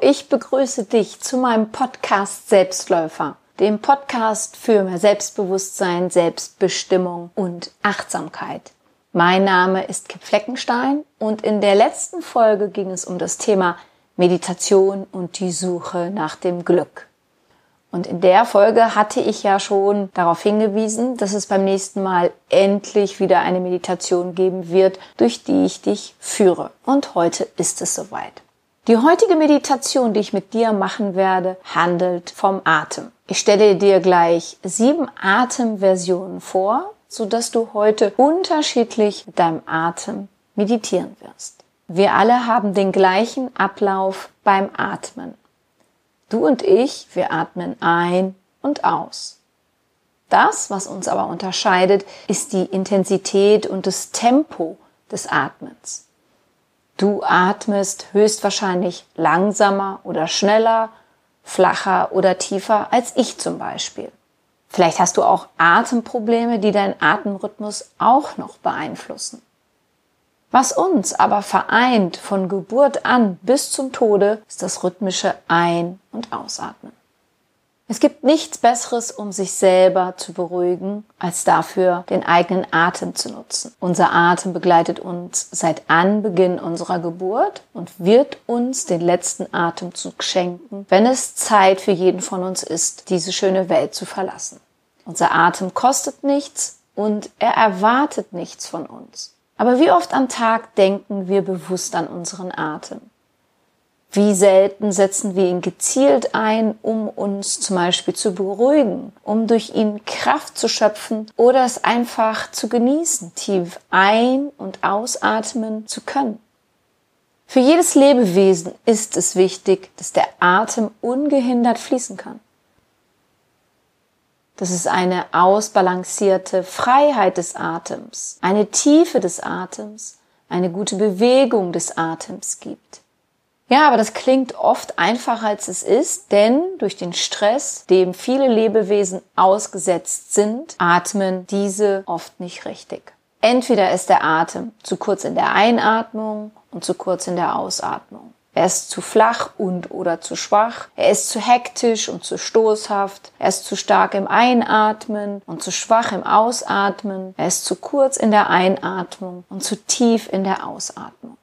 Ich begrüße dich zu meinem Podcast Selbstläufer, dem Podcast für mehr Selbstbewusstsein, Selbstbestimmung und Achtsamkeit. Mein Name ist Kip Fleckenstein und in der letzten Folge ging es um das Thema Meditation und die Suche nach dem Glück. Und in der Folge hatte ich ja schon darauf hingewiesen, dass es beim nächsten Mal endlich wieder eine Meditation geben wird, durch die ich dich führe. Und heute ist es soweit. Die heutige Meditation, die ich mit dir machen werde, handelt vom Atem. Ich stelle dir gleich sieben Atemversionen vor, so dass du heute unterschiedlich mit deinem Atem meditieren wirst. Wir alle haben den gleichen Ablauf beim Atmen. Du und ich, wir atmen ein und aus. Das, was uns aber unterscheidet, ist die Intensität und das Tempo des Atmens. Du atmest höchstwahrscheinlich langsamer oder schneller, flacher oder tiefer als ich zum Beispiel. Vielleicht hast du auch Atemprobleme, die deinen Atemrhythmus auch noch beeinflussen. Was uns aber vereint von Geburt an bis zum Tode, ist das rhythmische Ein- und Ausatmen. Es gibt nichts Besseres, um sich selber zu beruhigen, als dafür den eigenen Atem zu nutzen. Unser Atem begleitet uns seit Anbeginn unserer Geburt und wird uns den letzten Atemzug schenken, wenn es Zeit für jeden von uns ist, diese schöne Welt zu verlassen. Unser Atem kostet nichts und er erwartet nichts von uns. Aber wie oft am Tag denken wir bewusst an unseren Atem? Wie selten setzen wir ihn gezielt ein, um uns zum Beispiel zu beruhigen, um durch ihn Kraft zu schöpfen oder es einfach zu genießen, tief ein- und ausatmen zu können. Für jedes Lebewesen ist es wichtig, dass der Atem ungehindert fließen kann. Dass es eine ausbalancierte Freiheit des Atems, eine Tiefe des Atems, eine gute Bewegung des Atems gibt. Ja, aber das klingt oft einfacher als es ist, denn durch den Stress, dem viele Lebewesen ausgesetzt sind, atmen diese oft nicht richtig. Entweder ist der Atem zu kurz in der Einatmung und zu kurz in der Ausatmung. Er ist zu flach und oder zu schwach. Er ist zu hektisch und zu stoßhaft. Er ist zu stark im Einatmen und zu schwach im Ausatmen. Er ist zu kurz in der Einatmung und zu tief in der Ausatmung.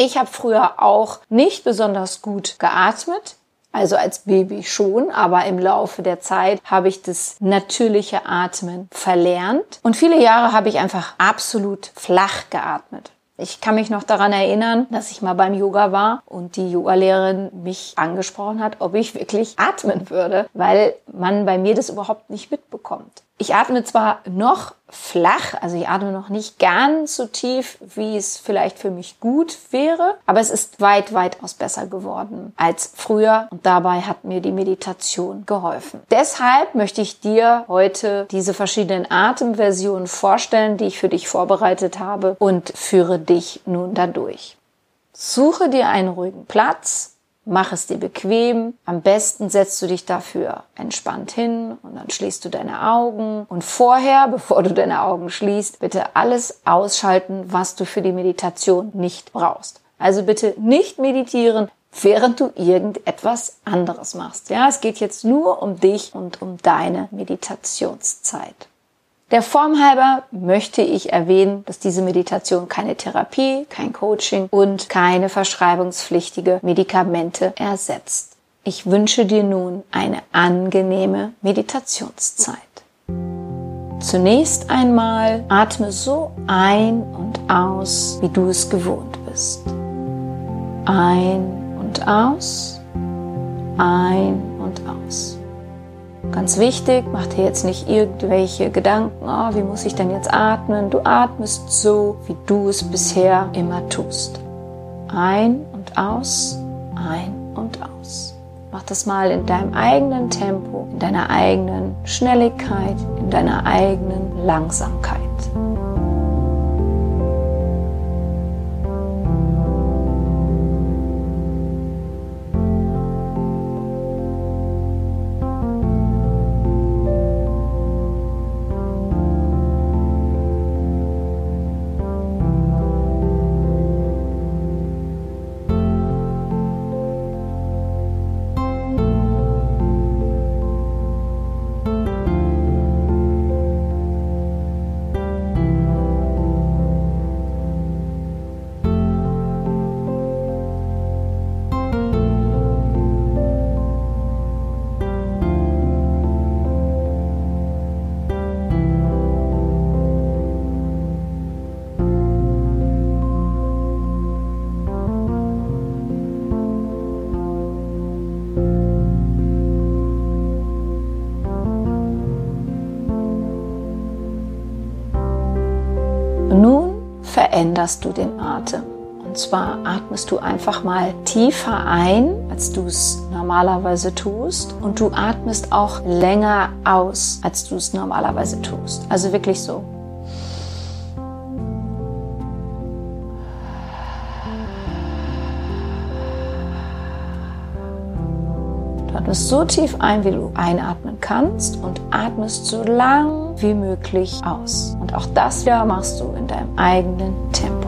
Ich habe früher auch nicht besonders gut geatmet. Also als Baby schon, aber im Laufe der Zeit habe ich das natürliche Atmen verlernt. Und viele Jahre habe ich einfach absolut flach geatmet. Ich kann mich noch daran erinnern, dass ich mal beim Yoga war und die Yogalehrerin mich angesprochen hat, ob ich wirklich atmen würde, weil man bei mir das überhaupt nicht mitbekommt. Ich atme zwar noch flach, also ich atme noch nicht ganz so tief, wie es vielleicht für mich gut wäre, aber es ist weit, weitaus besser geworden als früher und dabei hat mir die Meditation geholfen. Deshalb möchte ich dir heute diese verschiedenen Atemversionen vorstellen, die ich für dich vorbereitet habe und führe dich nun dadurch. Suche dir einen ruhigen Platz, Mach es dir bequem. Am besten setzt du dich dafür entspannt hin und dann schließt du deine Augen. Und vorher, bevor du deine Augen schließt, bitte alles ausschalten, was du für die Meditation nicht brauchst. Also bitte nicht meditieren, während du irgendetwas anderes machst. Ja, es geht jetzt nur um dich und um deine Meditationszeit. Der Form halber möchte ich erwähnen, dass diese Meditation keine Therapie, kein Coaching und keine verschreibungspflichtige Medikamente ersetzt. Ich wünsche dir nun eine angenehme Meditationszeit. Zunächst einmal atme so ein und aus, wie du es gewohnt bist. Ein und aus, ein und aus. Ganz wichtig, mach dir jetzt nicht irgendwelche Gedanken, oh, wie muss ich denn jetzt atmen? Du atmest so, wie du es bisher immer tust. Ein und aus, ein und aus. Mach das mal in deinem eigenen Tempo, in deiner eigenen Schnelligkeit, in deiner eigenen Langsamkeit. Veränderst du den Atem. Und zwar atmest du einfach mal tiefer ein, als du es normalerweise tust. Und du atmest auch länger aus, als du es normalerweise tust. Also wirklich so. Du atmest so tief ein, wie du einatmen kannst und atmest so lang wie möglich aus. Und auch das wieder machst du in deinem eigenen Tempo.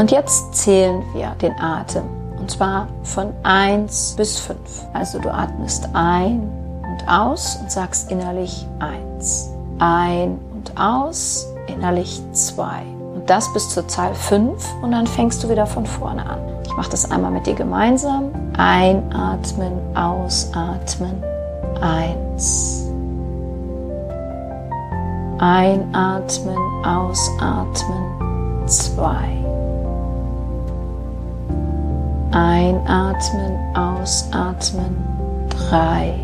Und jetzt zählen wir den Atem. Und zwar von 1 bis 5. Also du atmest ein und aus und sagst innerlich 1. Ein und aus, innerlich 2. Und das bis zur Zahl 5 und dann fängst du wieder von vorne an. Ich mache das einmal mit dir gemeinsam. Einatmen, ausatmen, 1. Einatmen, ausatmen, 2. Einatmen, ausatmen, drei.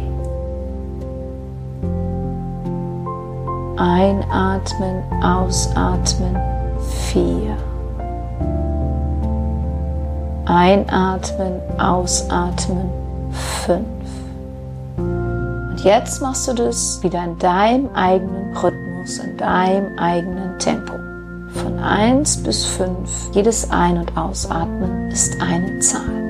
Einatmen, ausatmen, vier. Einatmen, ausatmen, fünf. Und jetzt machst du das wieder in deinem eigenen Rhythmus, in deinem eigenen Tempo. Von 1 bis 5, jedes Ein- und Ausatmen ist eine Zahl.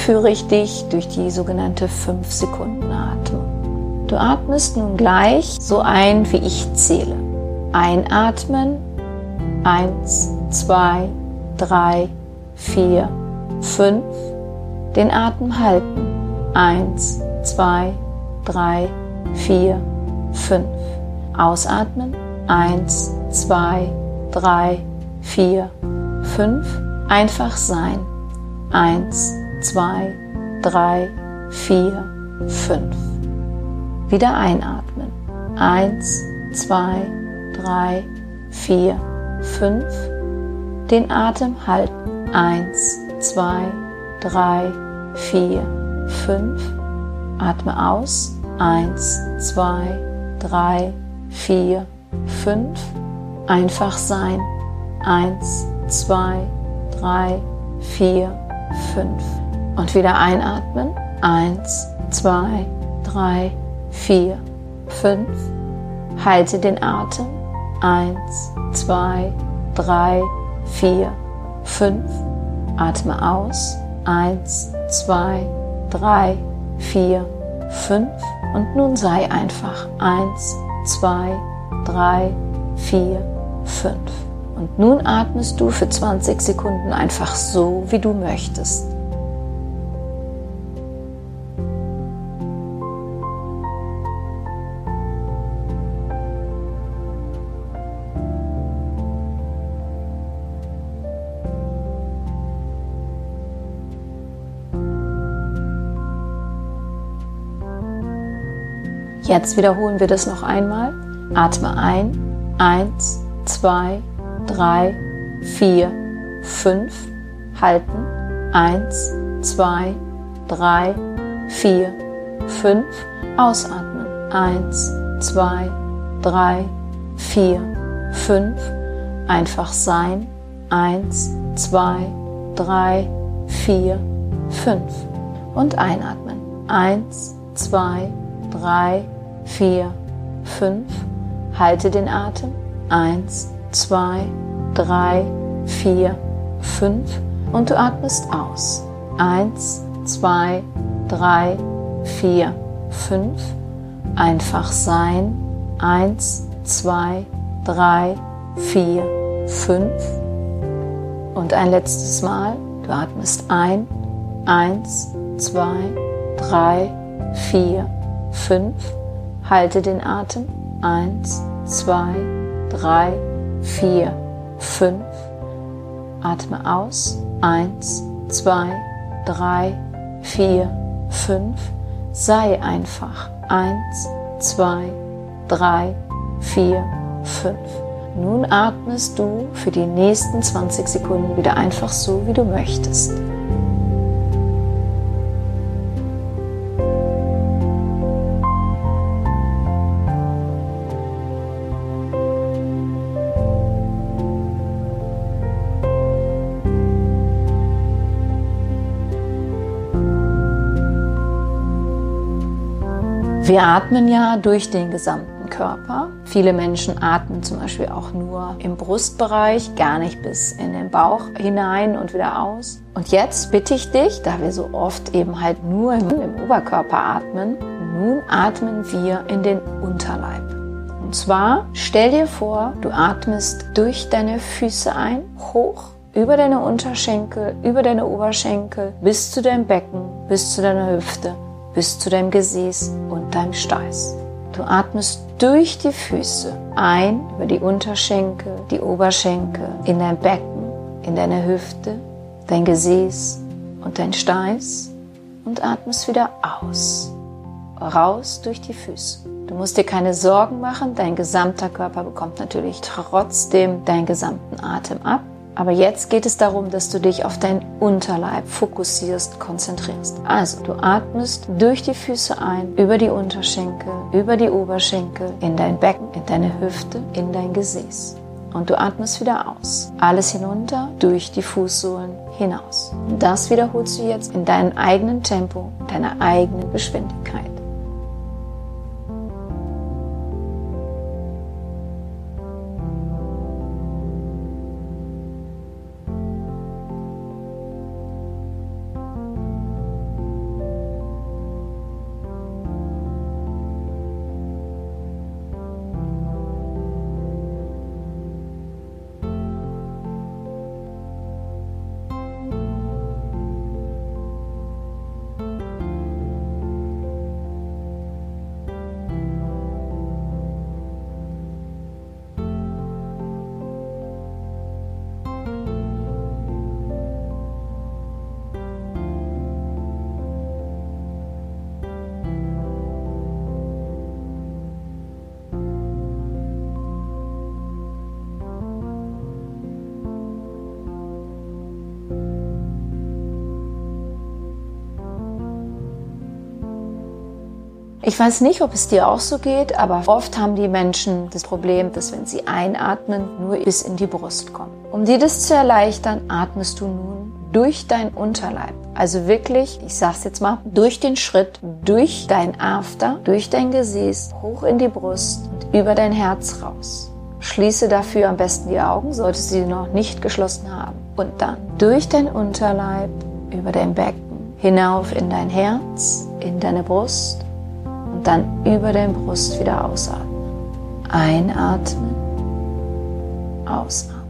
Führe ich dich durch die sogenannte 5-Sekunden-Atmung. Du atmest nun gleich so ein, wie ich zähle. Einatmen. 1, 2, 3, 4, 5. Den Atem halten. 1, 2, 3, 4, 5. Ausatmen. 1, 2, drei, vier, fünf. Einfach sein. Eins, zwei, drei, vier, fünf. Wieder einatmen. Eins, zwei, drei, vier, fünf. Den Atem halten. Eins, zwei, drei, vier, fünf. Atme aus. Eins, zwei, drei, vier, fünf. Einfach sein. Eins, zwei, drei, vier, fünf. Und wieder einatmen. Eins, zwei, drei, vier, fünf. Halte den Atem. Eins, zwei, drei, vier, fünf. Atme aus. Eins, zwei, drei, vier, fünf. Und nun sei einfach. Eins, zwei, drei, vier, fünf. Und nun atmest du für 20 Sekunden einfach so, wie du möchtest. Jetzt wiederholen wir das noch einmal. Atme ein. Eins, zwei, drei, vier, fünf. Halten. Eins, zwei, drei, vier, fünf. Ausatmen. Eins, zwei, drei, vier, fünf. Einfach sein. Eins, zwei, drei, vier, fünf. Und einatmen. Eins, zwei, drei, vier, fünf. Halte den Atem. Eins, zwei, drei, vier, fünf und du atmest aus. Eins, zwei, drei, vier, fünf. Einfach sein. Eins, zwei, drei, vier, fünf. Und ein letztes Mal. Du atmest ein. Eins, zwei, drei, vier, fünf. Halte den Atem. Eins, zwei, drei, vier, fünf. Atme aus. Eins, zwei, drei, vier, fünf. Sei einfach. Eins, zwei, drei, vier, fünf. Nun atmest du für die nächsten 20 Sekunden wieder einfach so, wie du möchtest. Wir atmen ja durch den gesamten Körper. Viele Menschen atmen zum Beispiel auch nur im Brustbereich, gar nicht bis in den Bauch hinein und wieder aus. Und jetzt bitte ich dich, da wir so oft eben halt nur im, im Oberkörper atmen, nun atmen wir in den Unterleib. Und zwar stell dir vor, du atmest durch deine Füße ein, hoch über deine Unterschenkel, über deine Oberschenkel, bis zu deinem Becken, bis zu deiner Hüfte bis zu deinem Gesäß und deinem Steiß. Du atmest durch die Füße ein, über die Unterschenkel, die Oberschenkel, in dein Becken, in deine Hüfte, dein Gesäß und dein Steiß und atmest wieder aus. Raus durch die Füße. Du musst dir keine Sorgen machen, dein gesamter Körper bekommt natürlich trotzdem deinen gesamten Atem ab. Aber jetzt geht es darum, dass du dich auf deinen Unterleib fokussierst, konzentrierst. Also du atmest durch die Füße ein, über die Unterschenkel, über die Oberschenkel, in dein Becken, in deine Hüfte, in dein Gesäß. Und du atmest wieder aus. Alles hinunter, durch die Fußsohlen hinaus. Und das wiederholst du jetzt in deinem eigenen Tempo, deiner eigenen Geschwindigkeit. Ich weiß nicht, ob es dir auch so geht, aber oft haben die Menschen das Problem, dass wenn sie einatmen, nur bis in die Brust kommen. Um dir das zu erleichtern, atmest du nun durch dein Unterleib. Also wirklich, ich sag's jetzt mal, durch den Schritt, durch dein After, durch dein Gesäß, hoch in die Brust und über dein Herz raus. Schließe dafür am besten die Augen, solltest du sie noch nicht geschlossen haben. Und dann durch dein Unterleib, über dein Becken, hinauf in dein Herz, in deine Brust und dann über deine Brust wieder ausatmen. Einatmen, ausatmen.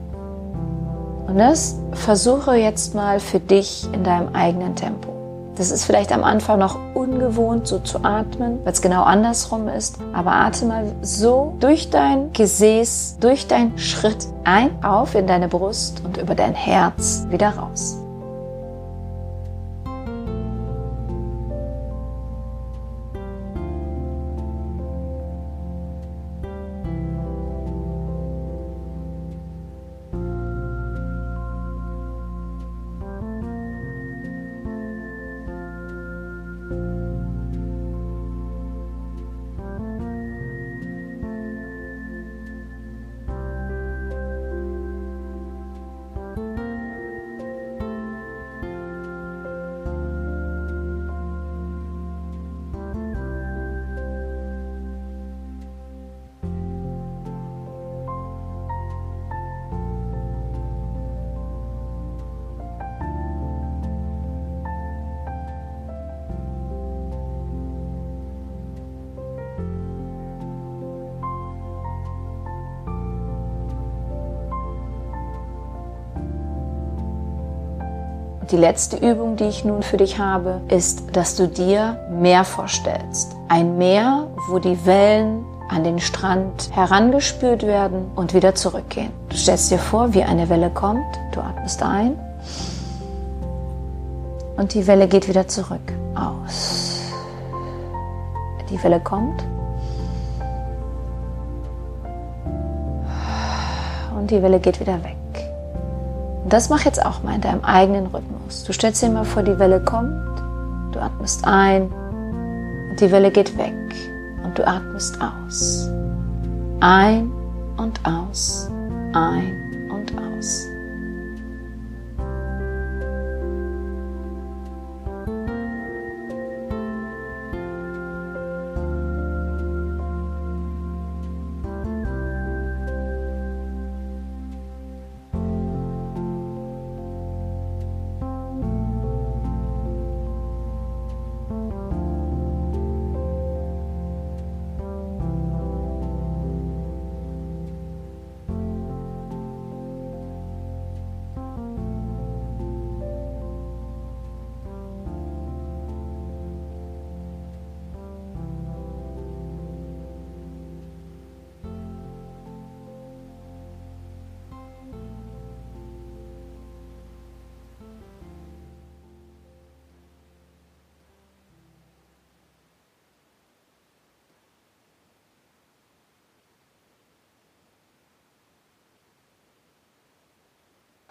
Und das versuche jetzt mal für dich in deinem eigenen Tempo. Das ist vielleicht am Anfang noch ungewohnt, so zu atmen, weil es genau andersrum ist. Aber atme mal so durch dein Gesäß, durch deinen Schritt ein, auf in deine Brust und über dein Herz wieder raus. Die letzte Übung, die ich nun für dich habe, ist, dass du dir Meer vorstellst. Ein Meer, wo die Wellen an den Strand herangespült werden und wieder zurückgehen. Du stellst dir vor, wie eine Welle kommt, du atmest ein und die Welle geht wieder zurück. Aus. Die Welle kommt und die Welle geht wieder weg. Und das mach jetzt auch mal in deinem eigenen Rhythmus. Du stellst dir mal vor, die Welle kommt, du atmest ein und die Welle geht weg und du atmest aus. Ein und aus, ein und aus.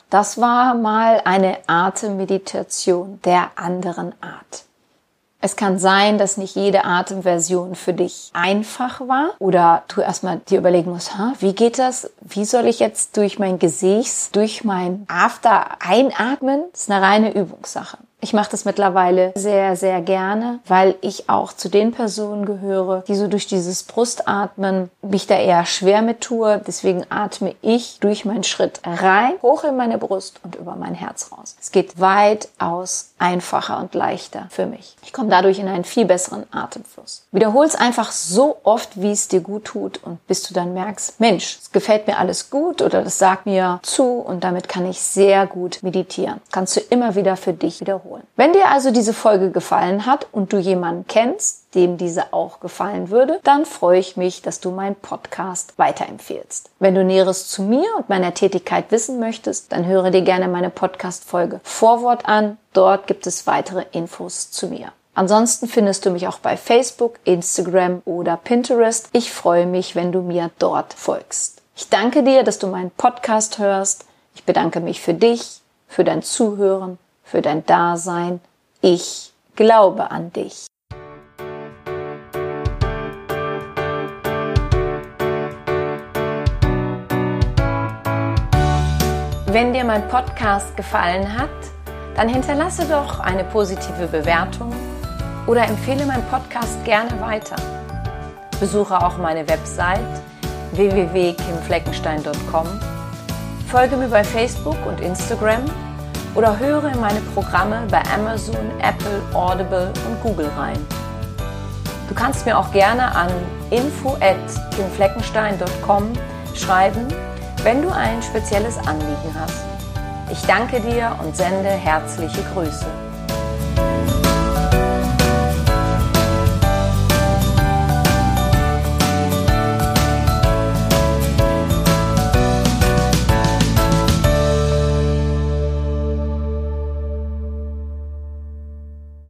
Das war mal eine Atemmeditation der anderen Art. Es kann sein, dass nicht jede Atemversion für dich einfach war oder du erstmal dir überlegen musst, ha, wie geht das? Wie soll ich jetzt durch mein Gesäß, durch mein After einatmen? Das ist eine reine Übungssache. Ich mache das mittlerweile sehr, sehr gerne, weil ich auch zu den Personen gehöre, die so durch dieses Brustatmen mich da eher schwer mit tue. Deswegen atme ich durch meinen Schritt rein, hoch in meine Brust und über mein Herz raus. Es geht weitaus einfacher und leichter für mich. Ich komme dadurch in einen viel besseren Atemfluss. Wiederhol es einfach so oft, wie es dir gut tut und bis du dann merkst, Mensch, es gefällt mir alles gut oder das sagt mir zu und damit kann ich sehr gut meditieren. Kannst du immer wieder für dich wiederholen wiederholen. Wenn dir also diese Folge gefallen hat und du jemanden kennst, dem diese auch gefallen würde, dann freue ich mich, dass du meinen Podcast weiterempfehlst. Wenn du Näheres zu mir und meiner Tätigkeit wissen möchtest, dann höre dir gerne meine Podcast-Folge Vorwort an. Dort gibt es weitere Infos zu mir. Ansonsten findest du mich auch bei Facebook, Instagram oder Pinterest. Ich freue mich, wenn du mir dort folgst. Ich danke dir, dass du meinen Podcast hörst. Ich bedanke mich für dich, für dein Zuhören für dein Dasein. Ich glaube an dich. Wenn dir mein Podcast gefallen hat, dann hinterlasse doch eine positive Bewertung oder empfehle meinen Podcast gerne weiter. Besuche auch meine Website www.kimfleckenstein.com. Folge mir bei Facebook und Instagram oder höre in meine Programme bei Amazon, Apple, Audible und Google rein. Du kannst mir auch gerne an info@kimfleckenstein.com schreiben, wenn du ein spezielles Anliegen hast. Ich danke dir und sende herzliche Grüße.